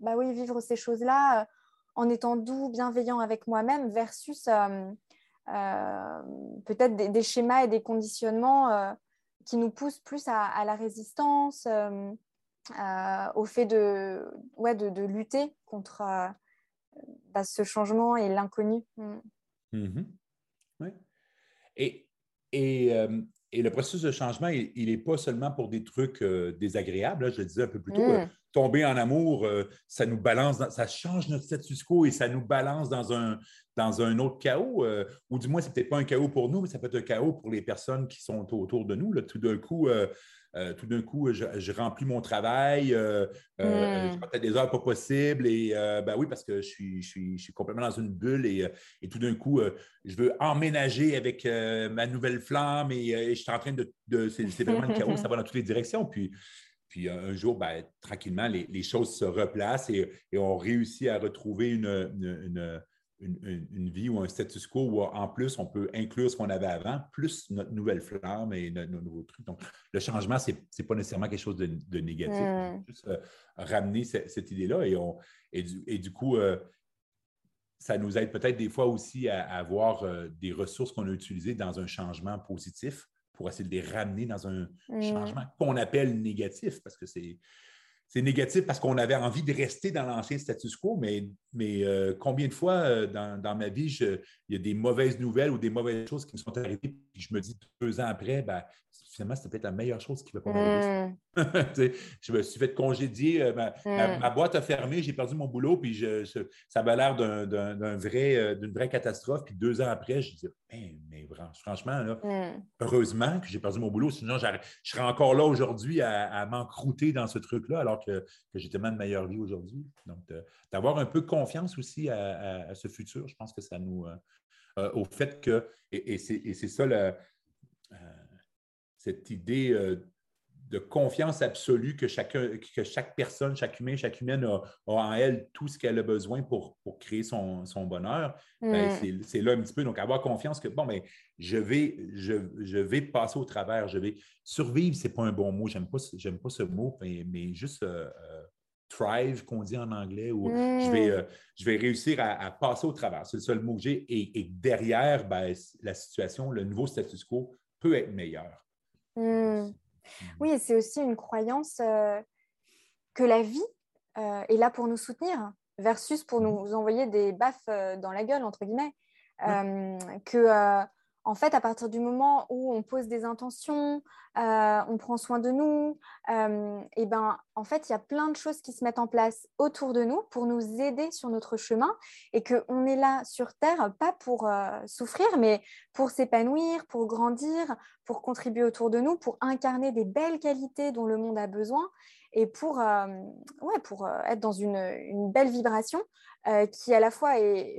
bah oui vivre ces choses là en étant doux, bienveillant avec moi-même versus euh, euh, peut-être des, schémas et des conditionnements euh, qui nous poussent plus à, la résistance, au fait de, ouais, de, lutter contre bah, ce changement et l'inconnu. Mm. Mm-hmm. Et, et, le processus de changement, il n'est pas seulement pour des trucs désagréables. je le disais un peu plus tôt. Mm tomber en amour, euh, ça nous balance, ça change notre status quo et ça nous balance dans un, dans un autre chaos. Euh, ou du moins, c'est peut-être pas un chaos pour nous, mais ça peut être un chaos pour les personnes qui sont autour de nous. Là. Tout d'un coup, euh, tout d'un coup, je, remplis mon travail, hmm. fais des heures pas possibles. Et ben oui, parce que je suis, je suis, je suis complètement dans une bulle et, et tout d'un coup, je veux emménager avec ma nouvelle flamme et, je suis en train de. de c'est vraiment le chaos, ça va dans toutes les directions. Puis puis un jour, ben, tranquillement, les, choses se replacent et, on réussit à retrouver une, une, vie ou un status quo où en plus, on peut inclure ce qu'on avait avant, plus notre nouvelle flamme et nos, nouveaux trucs. Donc, le changement, ce n'est pas nécessairement quelque chose de, négatif. Hmm. Juste euh, ramener cette, idée-là et, on, et, du, coup, euh, ça nous aide peut-être des fois aussi à, avoir euh, des ressources qu'on a utilisées dans un changement positif pour essayer de les ramener dans un mmh. changement qu'on appelle négatif, parce que c'est c'est négatif parce qu'on avait envie de rester dans l'ancien status quo, mais, euh, combien de fois euh, dans, ma vie, il y a des mauvaises nouvelles ou des mauvaises choses qui me sont arrivées, puis je me dis deux ans après, ben, finalement, c'était peut-être la meilleure chose qui va pas m'arriver. Mmh. je me suis fait congédier, euh, mmh. ma, boîte a fermé, j'ai perdu mon boulot, puis je, ça avait l'air d'un, vrai, d'une vraie catastrophe. Puis deux ans après, je disais, mais, mais franchement, mmh. heureusement que j'ai perdu mon boulot, sinon je serais encore là aujourd'hui à, à m'encrouter dans ce truc-là, alors que, j'ai tellement de meilleure vie aujourd'hui. Donc, d'avoir un peu confiance aussi à, ce futur, je pense que ça nous. Euh, euh, au fait que, et, c'est ça euh, cette idée de confiance absolue que, chacun, que chaque personne, chaque humain, chaque humaine a, en elle tout ce qu'elle a besoin pour, créer son, bonheur, ben, mm. c'est là un petit peu. Donc, avoir confiance que, bon, mais ben, je vais, je, vais passer au travers, je vais survivre, ce n'est pas un bon mot, j'aime pas, pas ce mot, mais, juste euh, euh, thrive, qu'on dit en anglais, ou je, vais, mm. euh, je vais réussir à, passer au travers. C'est le seul mot que j'ai. Et, derrière, ben, la situation, le nouveau status quo peut être meilleur. Mm. Oui, et c'est aussi une croyance euh, que la vie euh, est là pour nous soutenir versus pour mmh. nous envoyer des baffes euh, dans la gueule, entre guillemets. que en fait, à partir du moment où on pose des intentions, euh, on prend soin de nous, euh, et ben, en fait, il y a plein de choses qui se mettent en place autour de nous pour nous aider sur notre chemin et qu'on est là sur Terre, pas pour euh, souffrir, mais pour s'épanouir, pour grandir, pour contribuer autour de nous, pour incarner des belles qualités dont le monde a besoin et pour, ouais, pour être dans une, une belle vibration euh, qui à la fois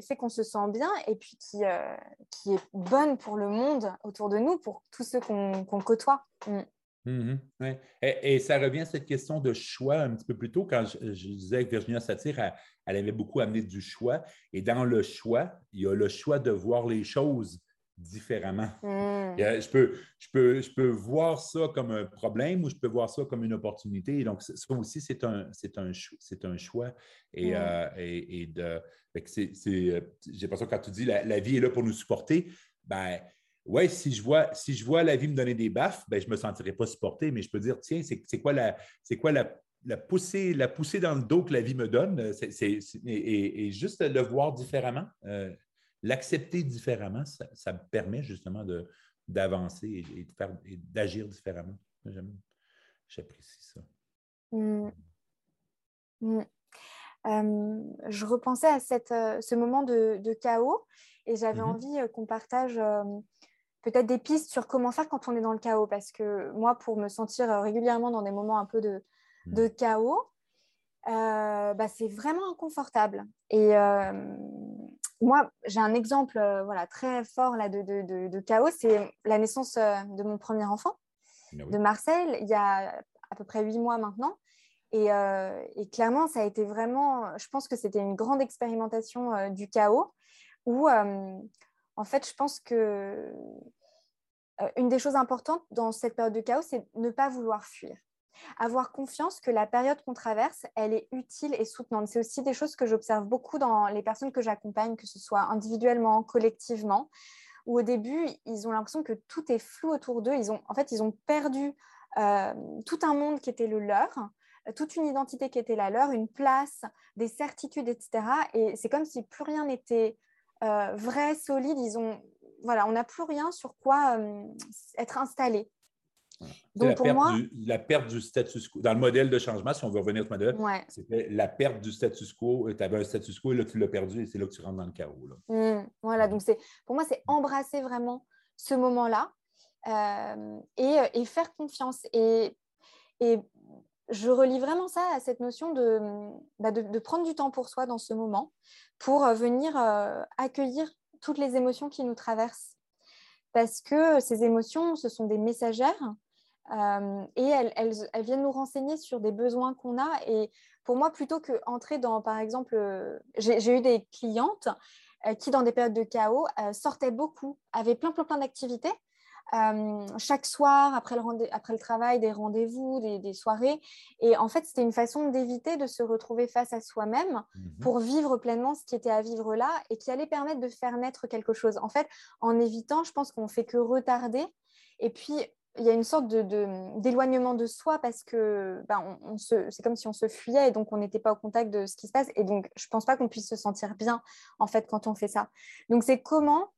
fait qu'on se sent bien et puis qui, euh, qui est bonne pour le monde autour de nous, pour tous ceux qu'on côtoie. Mm. Mm-hmm. et, ça revient à cette question de choix un petit peu plus tôt, quand je, disais que Virginia Satir, elle, elle, avait beaucoup amené du choix. Et dans le choix, il y a le choix de voir les choses différemment. Hmm. Je, peux, je, peux, je peux voir ça comme un problème ou je peux voir ça comme une opportunité. Et donc, ça aussi, c'est un, c'est un, c'est un choix. Et, hmm. euh, et, de, c'est, j'ai l'impression que quand tu dis la, la, vie est là pour nous supporter, ben ouais, si je vois, si je vois la vie me donner des baffes, ben, je ne me sentirais pas supporté, mais je peux dire, tiens, c'est, c'est quoi la, c'est quoi la, la poussée, la poussée dans le dos que la vie me donne, c'est, et, et, juste le voir différemment. Euh, l'accepter différemment, ça, me permet justement d'avancer et, d'agir différemment. J'apprécie ça. Mmh. Mmh. je repensais à cette, euh, ce moment de, chaos et j'avais mmh envie euh, qu'on partage peut-être des pistes sur comment faire quand on est dans le chaos parce que moi, pour me sentir euh, régulièrement dans des moments un peu de, de chaos, bah, c'est vraiment inconfortable. Et moi, j'ai un exemple euh, voilà, très fort là, de, de, de, chaos, c'est la naissance euh, de mon premier enfant, de Marcel, il y a à peu près huit mois maintenant. Et, euh, et, clairement, ça a été vraiment, je pense que c'était une grande expérimentation du chaos, où en fait, je pense que une des choses importantes dans cette période de chaos, c'est ne pas vouloir fuir avoir confiance que la période qu'on traverse, elle est utile et soutenante. C'est aussi des choses que j'observe beaucoup dans les personnes que j'accompagne, que ce soit individuellement, collectivement, où au début, ils ont l'impression que tout est flou autour d'eux. Ils ont, en fait, ils ont perdu euh, tout un monde qui était le leur, toute une identité qui était la leur, une place, des certitudes, etc. Et c'est comme si plus rien n'était euh, vrai, solide. Ils ont, voilà, on n'a plus rien sur quoi euh, être installé. Donc, la, pour perte moi, du, la perte du status quo. Dans le modèle de changement, si on veut revenir au modèle, c'était la perte du status quo. Euh, tu avais un status quo et là, tu l'as perdu et c'est là que tu rentres dans le chaos. Mmh, voilà, donc pour moi, c'est embrasser vraiment ce moment-là euh, et, euh, et, faire confiance. Et, et je relie vraiment ça à cette notion de, bah de, de, prendre du temps pour soi dans ce moment pour venir accueillir toutes les émotions qui nous traversent. Parce que ces émotions, ce sont des messagères euh, et elles, viennent nous renseigner sur des besoins qu'on a. Et pour moi, plutôt que entrer dans, par exemple, euh, j'ai eu des clientes euh, qui, dans des périodes de chaos, sortaient beaucoup, avaient plein, plein, plein d'activités. chaque soir, après le, après le travail, des rendez-vous, des, soirées. Et en fait, c'était une façon d'éviter de se retrouver face à soi-même mmh pour vivre pleinement ce qui était à vivre là et qui allait permettre de faire naître quelque chose. En fait, en évitant, je pense qu'on fait que retarder et puis il y a une sorte d'éloignement de, soi parce que ben, on, c'est comme si on se fuyait et donc on n'était pas au contact de ce qui se passe. Et donc, je ne pense pas qu'on puisse se sentir bien, en fait, quand on fait ça. Donc, c'est comment,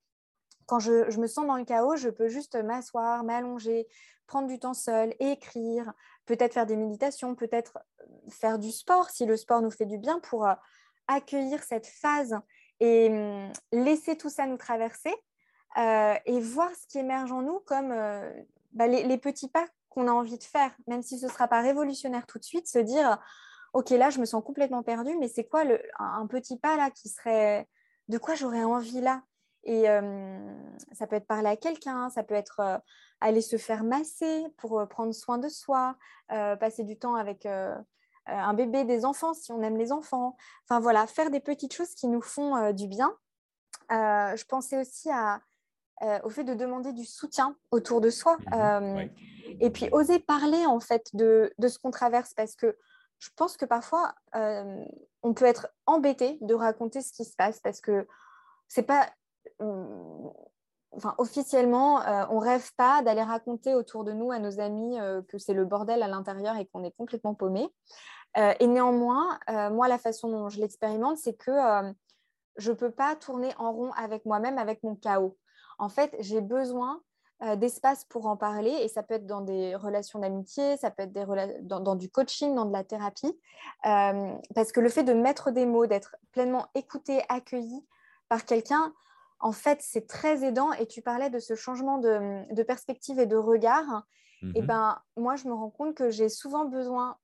quand je, je, me sens dans le chaos, je peux juste m'asseoir, m'allonger, prendre du temps seul, écrire, peut-être faire des méditations, peut-être faire du sport si le sport nous fait du bien pour euh, accueillir cette phase et hum, laisser tout ça nous traverser. Euh, et voir ce qui émerge en nous comme euh, bah, les, petits pas qu'on a envie de faire, même si ce ne sera pas révolutionnaire tout de suite, se dire, OK, là, je me sens complètement perdue, mais c'est quoi un, petit pas là qui serait, de quoi j'aurais envie là? Et ça peut être parler à quelqu'un, ça peut être euh, aller se faire masser pour euh, prendre soin de soi, euh, passer du temps avec un bébé, des enfants, si on aime les enfants. Enfin voilà, faire des petites choses qui nous font du bien. je pensais aussi à euh, au fait de demander du soutien autour de soi. Mhm. Euh, et puis oser parler en fait de, ce qu'on traverse parce que je pense que parfois euh, on peut être embêté de raconter ce qui se passe parce que c'est pas. Enfin, officiellement, on rêve pas d'aller raconter autour de nous à nos amis que c'est le bordel à l'intérieur et qu'on est complètement paumé. et néanmoins, moi, la façon dont je l'expérimente, c'est que je ne peux pas tourner en rond avec moi-même, avec mon chaos en fait, j'ai besoin euh, d'espace pour en parler et ça peut être dans des relations d'amitié, ça peut être des dans, du coaching, dans de la thérapie, euh, parce que le fait de mettre des mots, d'être pleinement écouté, accueilli par quelqu'un, en fait, c'est très aidant. Et tu parlais de ce changement de, perspective et de regard. Et eh mhm. ben, moi, je me rends compte que j'ai souvent besoin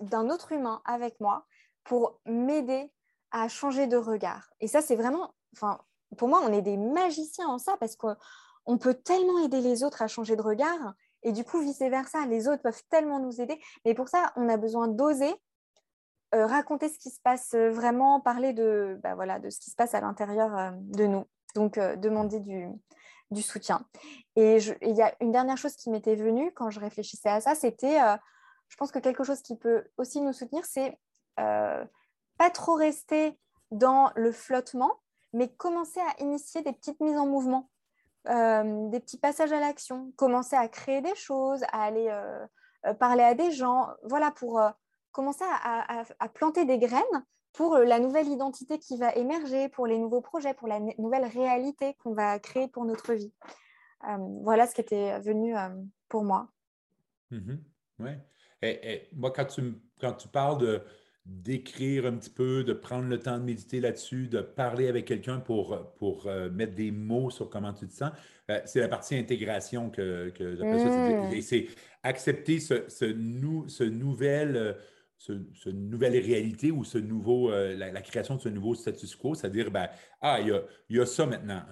d'un autre humain avec moi pour m'aider à changer de regard. Et ça, c'est vraiment, enfin, pour moi, on est des magiciens en ça parce qu'on peut tellement aider les autres à changer de regard et du coup, vice-versa, les autres peuvent tellement nous aider. Mais pour ça, on a besoin d'oser euh, raconter ce qui se passe euh, vraiment, parler de, bah, voilà, de ce qui se passe à l'intérieur euh, de nous. Donc, demander du, du, soutien. Et il y a une dernière chose qui m'était venue quand je réfléchissais à ça, c'était, je pense que quelque chose qui peut aussi nous soutenir, c'est pas trop rester dans le flottement, mais commencer à initier des petites mises en mouvement, euh, des petits passages à l'action, commencer à créer des choses, à aller euh, euh, parler à des gens, voilà, pour commencer à, planter des graines pour la nouvelle identité qui va émerger, pour les nouveaux projets, pour la nouvelle réalité qu'on va créer pour notre vie. voilà ce qui était venu pour moi. Mm-hmm. Oui. Et, moi, quand tu, quand tu parles de, d'écrire un petit peu, de prendre le temps de méditer là-dessus, de parler avec quelqu'un pour, pour euh, mettre des mots sur comment tu te sens. Euh, c'est la partie intégration que, que j'appelle ça. Mmh. C'est accepter ce, ce, ce nouvel, euh, ce, nouvelle réalité ou ce nouveau, la, création de ce nouveau status quo, c'est-à-dire, ben, ah, il y a, y a ça maintenant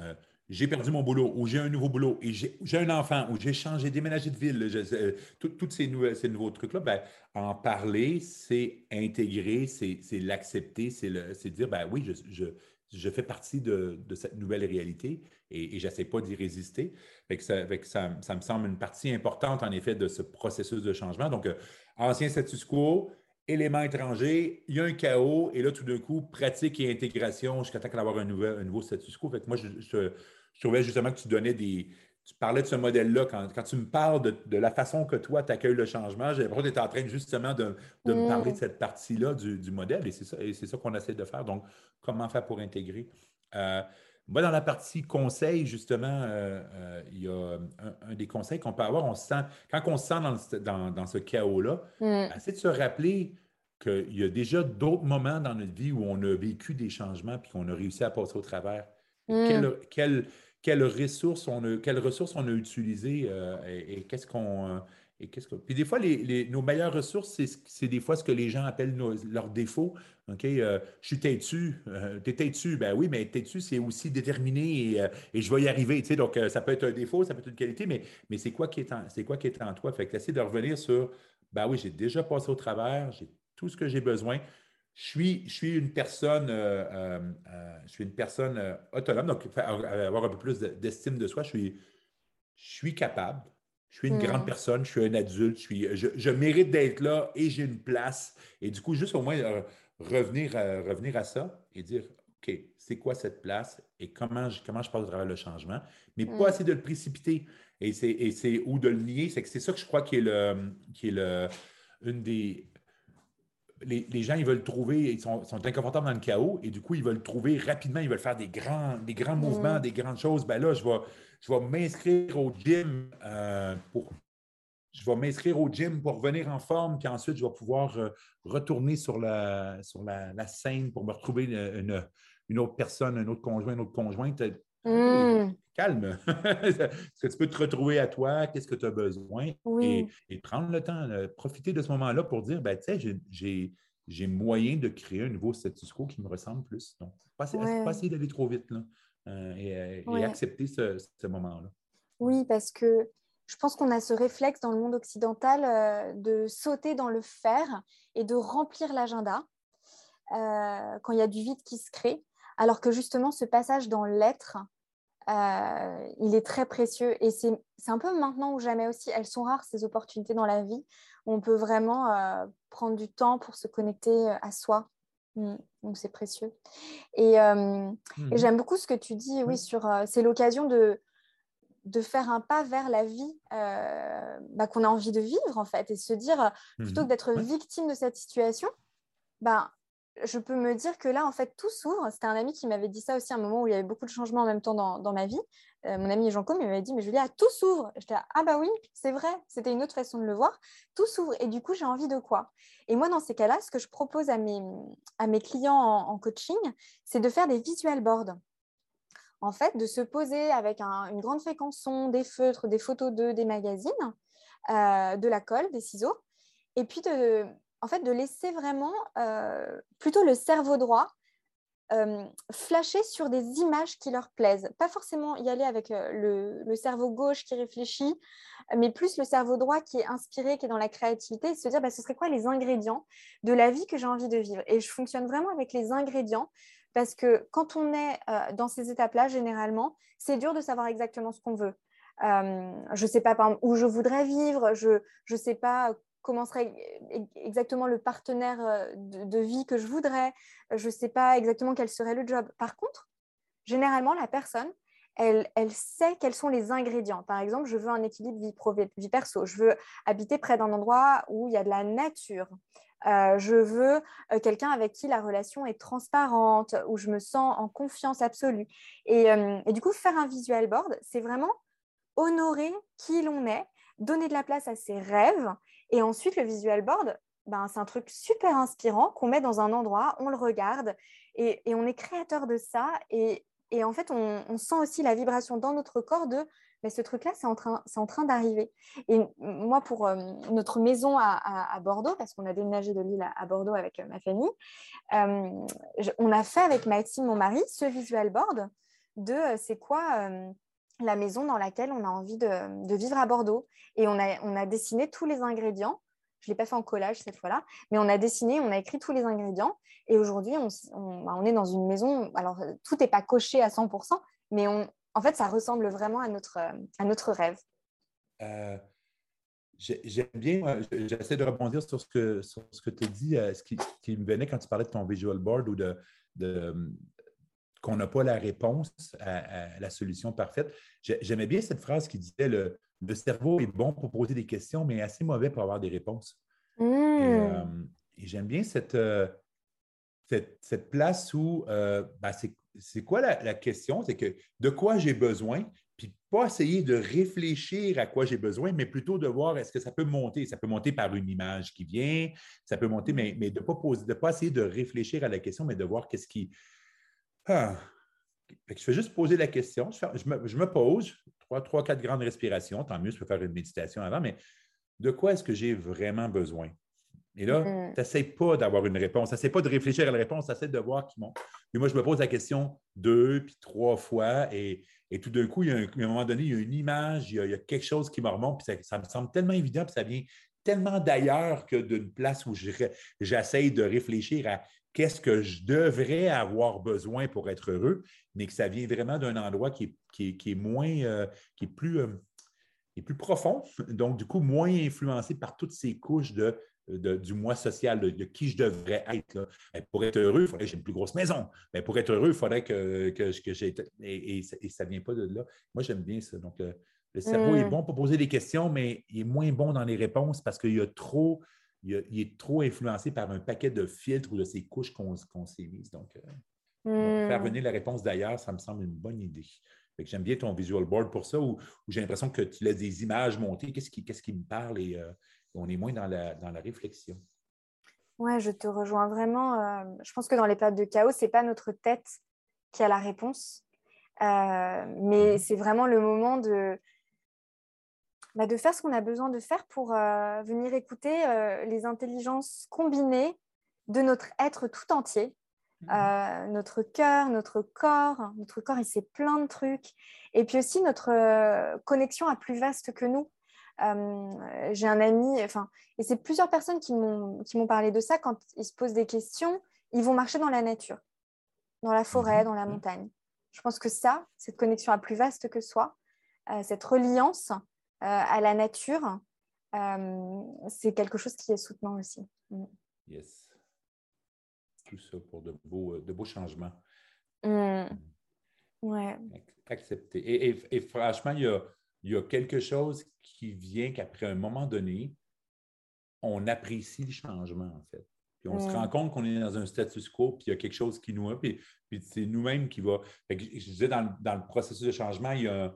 j'ai perdu mon boulot ou j'ai un nouveau boulot et j'ai un enfant ou j'ai changé, déménagé de ville, euh, tous ces, ces, nouveaux trucs-là, ben, en parler, c'est intégrer, c'est l'accepter, c'est dire, ben oui, je, je, fais partie de, de, cette nouvelle réalité et, et j'essaie pas d'y résister. Fait ça, ça, ça, me semble une partie importante, en effet, de ce processus de changement. Donc, euh, ancien status quo, éléments étrangers, il y a un chaos, et là, tout d'un coup, pratique et intégration jusqu'à temps d'avoir un, un nouveau status quo. Fait que moi, je, je trouvais justement que tu donnais des. Tu parlais de ce modèle-là. Quand, tu me parles de, la façon que toi, tu accueilles le changement, j'ai l'impression que tu es en train justement de, me mm. parler de cette partie-là du, modèle. Et c'est ça, et c'est ça qu'on essaie de faire. Donc, comment faire pour intégrer? Euh, moi, dans la partie conseil, justement, euh, euh, il y a un, des conseils qu'on peut avoir. On sent, quand on se sent dans, ce chaos-là, mm. c'est de se rappeler qu'il y a déjà d'autres moments dans notre vie où on a vécu des changements puis qu'on a réussi à passer au travers. Mm. quel, quelles ressources on a, quelles ressources on a utilisées euh, et, qu'est-ce qu'on. Euh, et qu'est-ce que... Puis des fois, nos meilleures ressources, c'est, des fois ce que les gens appellent leurs défauts. OK? Euh, je suis têtu. t'es têtu. Ben oui, mais têtu, c'est aussi déterminé et, je vais y arriver. Tu sais, donc, ça peut être un défaut, ça peut être une qualité, mais, mais c'est, quoi qui est en, c'est quoi qui est en toi? Fait que de revenir sur, ben oui, j'ai déjà passé au travers, j'ai tout ce que j'ai besoin. Je suis, je suis une personne, euh, euh, euh, je suis une personne autonome, donc avoir un peu plus d'estime de soi. Je suis, je suis capable. Je suis une grande hmm. personne, je suis un adulte, je, suis, je, mérite d'être là et j'ai une place. Et du coup, juste au moins revenir, revenir à ça et dire OK, c'est quoi cette place et comment je, comment je passe à travers le changement, mais Mm. pas essayer de le précipiter et c'est, et c'est- ou de le nier. C'est que c'est ça que je crois qui est, le, qui est le, une des. Les, les gens, ils veulent trouver, ils sont, sont inconfortables dans le chaos et du coup, ils veulent trouver rapidement, ils veulent faire des grands, des grands mouvements, des grandes choses. Ben là, je vais, je vais m'inscrire au gym euh, pour. Je vais m'inscrire au gym pour revenir en forme, puis ensuite, je vais pouvoir euh, retourner sur la, sur la, la scène pour me retrouver une, une- une autre personne, un autre conjoint, une autre conjointe. Mm. Calme. Est-ce que tu peux te retrouver à toi? Qu'est-ce que tu as besoin? Oui. Et, et prendre le temps, euh, profiter de ce moment-là pour dire, ben, tu sais, j'ai- moyen de créer un nouveau status quo qui me ressemble plus. Donc, pas, essayer- Ouais. pas essayer d'aller trop vite là, euh, et, euh, et accepter ce, ce moment-là. Oui, parce que je pense qu'on a ce réflexe dans le monde occidental euh, de sauter dans le faire et de remplir l'agenda euh, quand il y a du vide qui se crée, alors que justement ce passage dans l'être, euh, il est très précieux et c'est c'est un peu maintenant ou jamais aussi. Elles sont rares ces opportunités dans la vie où on peut vraiment euh, prendre du temps pour se connecter euh, à soi. Mm. Donc c'est précieux. Et, euh, Mhm. et j'aime beaucoup ce que tu dis, oui, sur c'est l'occasion de, de faire un pas vers la vie bah, qu'on a envie de vivre, en fait, et se dire, plutôt Mhm. que d'être victime de cette situation, ben, je peux me dire que là, en fait, tout s'ouvre. C'était un ami qui m'avait dit ça aussi à un moment où il y avait beaucoup de changements en même temps dans, ma vie. Euh, mon ami Jean Com, il m'avait dit, mais Julia, tout s'ouvre. J'étais là, ah bah oui, c'est vrai, c'était une autre façon de le voir. Tout s'ouvre. Et du coup, j'ai envie de quoi? Et moi, dans ces cas-là, ce que je propose à mes, à mes clients en, coaching, c'est de faire des visual boards. En fait, de se poser avec un- une grande fréquençon, des feutres, des photos d'eux, des magazines, euh, de la colle, des ciseaux, et puis de, en fait, de laisser vraiment euh, plutôt le cerveau droit euh, flasher sur des images qui leur plaisent. Pas forcément y aller avec euh, le, cerveau gauche qui réfléchit, mais plus le cerveau droit qui est inspiré, qui est dans la créativité, et se dire bah, ce serait quoi les ingrédients de la vie que j'ai envie de vivre? Et je fonctionne vraiment avec les ingrédients parce que quand on est dans ces étapes-là, généralement, c'est dur de savoir exactement ce qu'on veut. Je ne sais pas par exemple, où je voudrais vivre, je ne sais pas comment serait e-, exactement le partenaire euh, de, vie que je voudrais, je ne sais pas exactement quel serait le job. Par contre, généralement, la personne, elle, elle sait quels sont les ingrédients. Par exemple, je veux un équilibre vie pro, vie perso. Je veux habiter près d'un endroit où il y a de la nature. Euh, je veux euh, quelqu'un avec qui la relation est transparente, où je me sens en confiance absolue. Et, et du coup, faire un visual board, c'est vraiment honorer qui l'on est, donner de la place à ses rêves. Et ensuite, le visual board, ben, c'est un truc super inspirant qu'on met dans un endroit, on le regarde et, on est créateur de ça. Et, en fait, on, sent aussi la vibration dans notre corps de mais ce truc-là, c'est en train, train d'arriver. Et moi, pour euh, notre maison à, Bordeaux, parce qu'on a déménagé de Lille à, Bordeaux avec euh, ma famille, euh, on a fait avec Maxime, mon mari, ce visual board de c'est quoi la maison dans laquelle on a envie de, vivre à Bordeaux. Et on a, on a dessiné tous les ingrédients. Je ne l'ai pas fait en collage cette fois-là, mais on a dessiné, on a écrit tous les ingrédients. Et aujourd'hui, on, on, on, est dans une maison. Alors, tout n'est pas coché à 100%, mais en fait, ça ressemble vraiment à notre, à notre rêve. Euh, J'aime bien, j'essaie de rebondir sur ce que, sur ce que tu as dit, ce qui, qui, me venait quand tu parlais de ton visual board ou de qu'on n'a pas la réponse à, à, la solution parfaite. J'aimais bien cette phrase qui disait le, le, cerveau est bon pour poser des questions, mais assez mauvais pour avoir des réponses. Mmh. Et, euh, et j'aime bien cette, euh, cette, cette, place où euh, ben c'est quoi la, la question? C'est que de quoi j'ai besoin, puis pas essayer de réfléchir à quoi j'ai besoin, mais plutôt de voir est-ce que ça peut monter. Ça peut monter par une image qui vient, ça peut monter, mais, mais de ne pas, poser, de pas essayer de réfléchir à la question, mais de voir qu'est-ce qui. Ah. je fais juste poser la question. Je, fais, je, me, je me, pose, trois, trois, quatre grandes respirations. Tant mieux, je peux faire une méditation avant, mais de quoi est-ce que j'ai vraiment besoin? Et là, Mm. tu n'essaies pas d'avoir une réponse. Tu n'essaies pas de réfléchir à la réponse, tu essaies de voir qui monte. Puis moi, je me pose la question deux, puis trois fois, et, et tout d'un coup, il y a un, à un moment donné, il y a une image, il y a, il y a quelque chose qui me remonte, puis ça, ça, me semble tellement évident, puis ça vient tellement d'ailleurs que d'une place où j'essaie de réfléchir à qu'est-ce que je devrais avoir besoin pour être heureux, mais que ça vient vraiment d'un endroit qui est, qui est, qui est moins, euh, qui est plus, euh, qui est plus profond, donc du coup moins influencé par toutes ces couches de du moi social, de, qui je devrais être. Pour être heureux, il faudrait que j'ai une plus grosse maison. Mais pour être heureux, il faudrait que, que, que j'ai. Et, et, ça ne vient pas de là. Moi, j'aime bien ça. Donc, euh, le cerveau est mm. bon pour poser des questions, mais il est moins bon dans les réponses parce qu'il y a trop. Il, est trop influencé par un paquet de filtres ou de ces couches qu'on s'est mises. Donc, euh, faire mm. venir la réponse d'ailleurs, ça me semble une bonne idée. J'aime bien ton visual board pour ça, où, j'ai l'impression que tu laisses des images montées. Qu'est-ce qui, qui, me parle? Et, euh, on est moins dans la, dans la réflexion. Ouais, je te rejoins vraiment. Euh, je pense que dans les périodes de chaos, ce n'est pas notre tête qui a la réponse, mais mm-hmm. c'est vraiment le moment de, bah, de faire ce qu'on a besoin de faire pour venir écouter les intelligences combinées de notre être tout entier Mhm. Euh, notre cœur, notre corps. Notre corps, il sait plein de trucs. Et puis aussi notre euh, connexion à plus vaste que nous. Euh, j'ai un ami, enfin, et c'est plusieurs personnes qui m'ont parlé de ça quand ils se posent des questions. Ils vont marcher dans la nature, dans la forêt, mhm. dans la montagne. Je pense que ça, cette connexion à plus vaste que soi, cette reliance à la nature, c'est quelque chose qui est soutenant aussi. Mm. Yes tout ça pour de beaux, euh, de beaux changements. Mmh. Ouais. Accepter. Et, franchement, il y, a, il y, a, quelque chose qui vient qu'après un moment donné, on apprécie le changement, en fait. Puis on se rend compte qu'on est dans un status quo, puis il y a quelque chose qui nous a, puis, puis c'est nous-mêmes qui va. je disais, dans, dans, le processus de changement, il y a,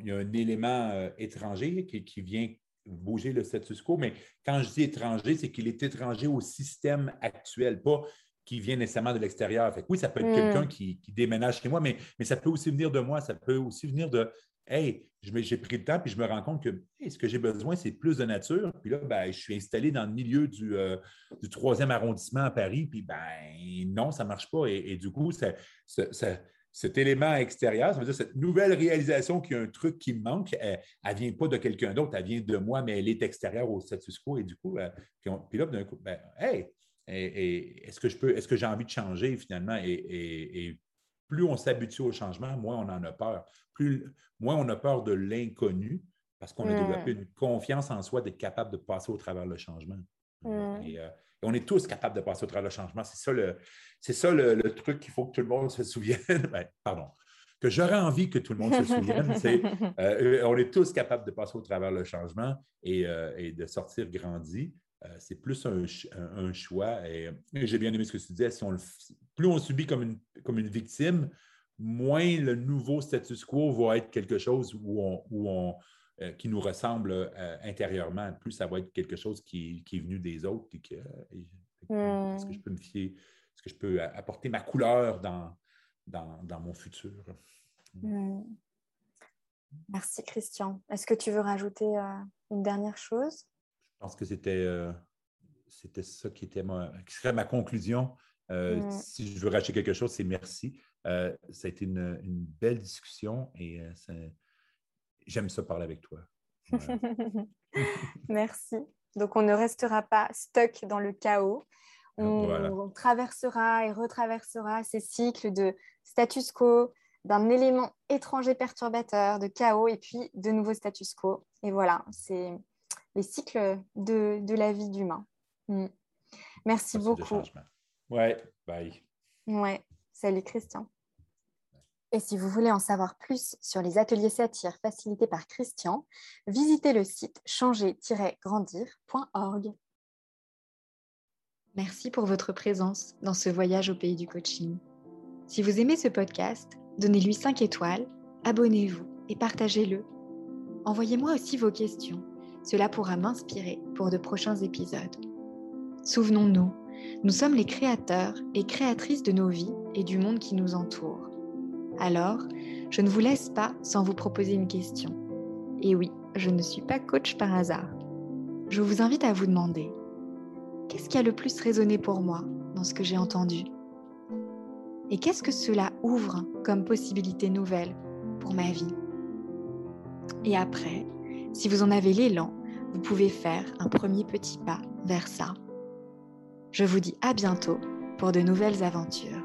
il y a un élément euh, étranger qui, qui, vient bouger le status quo, mais quand je dis étranger, c'est qu'il est étranger au système actuel, pas qui vient nécessairement de l'extérieur. oui, ça peut être quelqu'un mm. qui, déménage chez moi, mais, mais ça peut aussi venir de moi, ça peut aussi venir de Hey, j'ai pris le temps, puis je me rends compte que ce que j'ai besoin, c'est plus de nature. Puis là, ben, je suis installé dans le milieu du, euh, troisième arrondissement à Paris, puis ben non, ça ne marche pas. Et, du coup, cet élément extérieur, ça veut dire cette nouvelle réalisation qu'il y a un truc qui me manque, elle ne vient pas de quelqu'un d'autre, elle vient de moi, mais elle est extérieure au status quo. Et du coup, euh, puis, là, d'un coup, ben, hey, et, est-ce que je peux, est-ce que j'ai envie de changer finalement? Et, plus on s'habitue au changement, moins on en a peur. Plus, moins on a peur de l'inconnu parce qu'on a développé une confiance en soi d'être capable de passer au travers le changement. Euh, et, on est tous capables de passer au travers le changement. C'est ça le, c'est ça le, truc qu'il faut que tout le monde se souvienne. Ben, pardon. Que j'aurais envie que tout le monde se souvienne, c'est euh, on est tous capables de passer au travers le changement et, euh, et de sortir grandi. Euh, c'est plus un, choix. Et, j'ai bien aimé ce que tu disais. On plus on subit comme une, comme une victime, moins le nouveau status quo va être quelque chose où on, euh, qui nous ressemble euh, intérieurement. Plus ça va être quelque chose qui, est venu des autres. Et que, Est-ce que je peux me fier? Est-ce que je peux apporter ma couleur dans, dans, mon futur? Merci, Christian. Est-ce que tu veux rajouter une dernière chose? Je pense que c'était euh, c'était ça qui, était ma, qui serait ma conclusion. Euh, mm. Si je veux racheter quelque chose, c'est merci. Euh, ça a été une, belle discussion et j'aime ça parler avec toi. merci. Donc, on ne restera pas stuck dans le chaos. On, traversera et retraversera ces cycles de status quo, d'un élément étranger perturbateur, de chaos et puis de nouveau status quo. Et voilà, c'est les cycles de, la vie d'humain. Mm. Merci beaucoup. Ouais, bye. Ouais, salut Christian. Et si vous voulez en savoir plus sur les ateliers satire facilités par Christian, visitez le site changer-grandir.org. Merci pour votre présence dans ce voyage au pays du coaching. Si vous aimez ce podcast, donnez-lui 5 étoiles, abonnez-vous et partagez-le. Envoyez-moi aussi vos questions cela pourra m'inspirer pour de prochains épisodes. Souvenons-nous, nous sommes les créateurs et créatrices de nos vies et du monde qui nous entoure. Alors, je ne vous laisse pas sans vous proposer une question. Et oui, je ne suis pas coach par hasard. Je vous invite à vous demander, qu'est-ce qui a le plus résonné pour moi dans ce que j'ai entendu? Et qu'est-ce que cela ouvre comme possibilité nouvelle pour ma vie? Et après, si vous en avez l'élan, vous pouvez faire un premier petit pas vers ça. Je vous dis à bientôt pour de nouvelles aventures.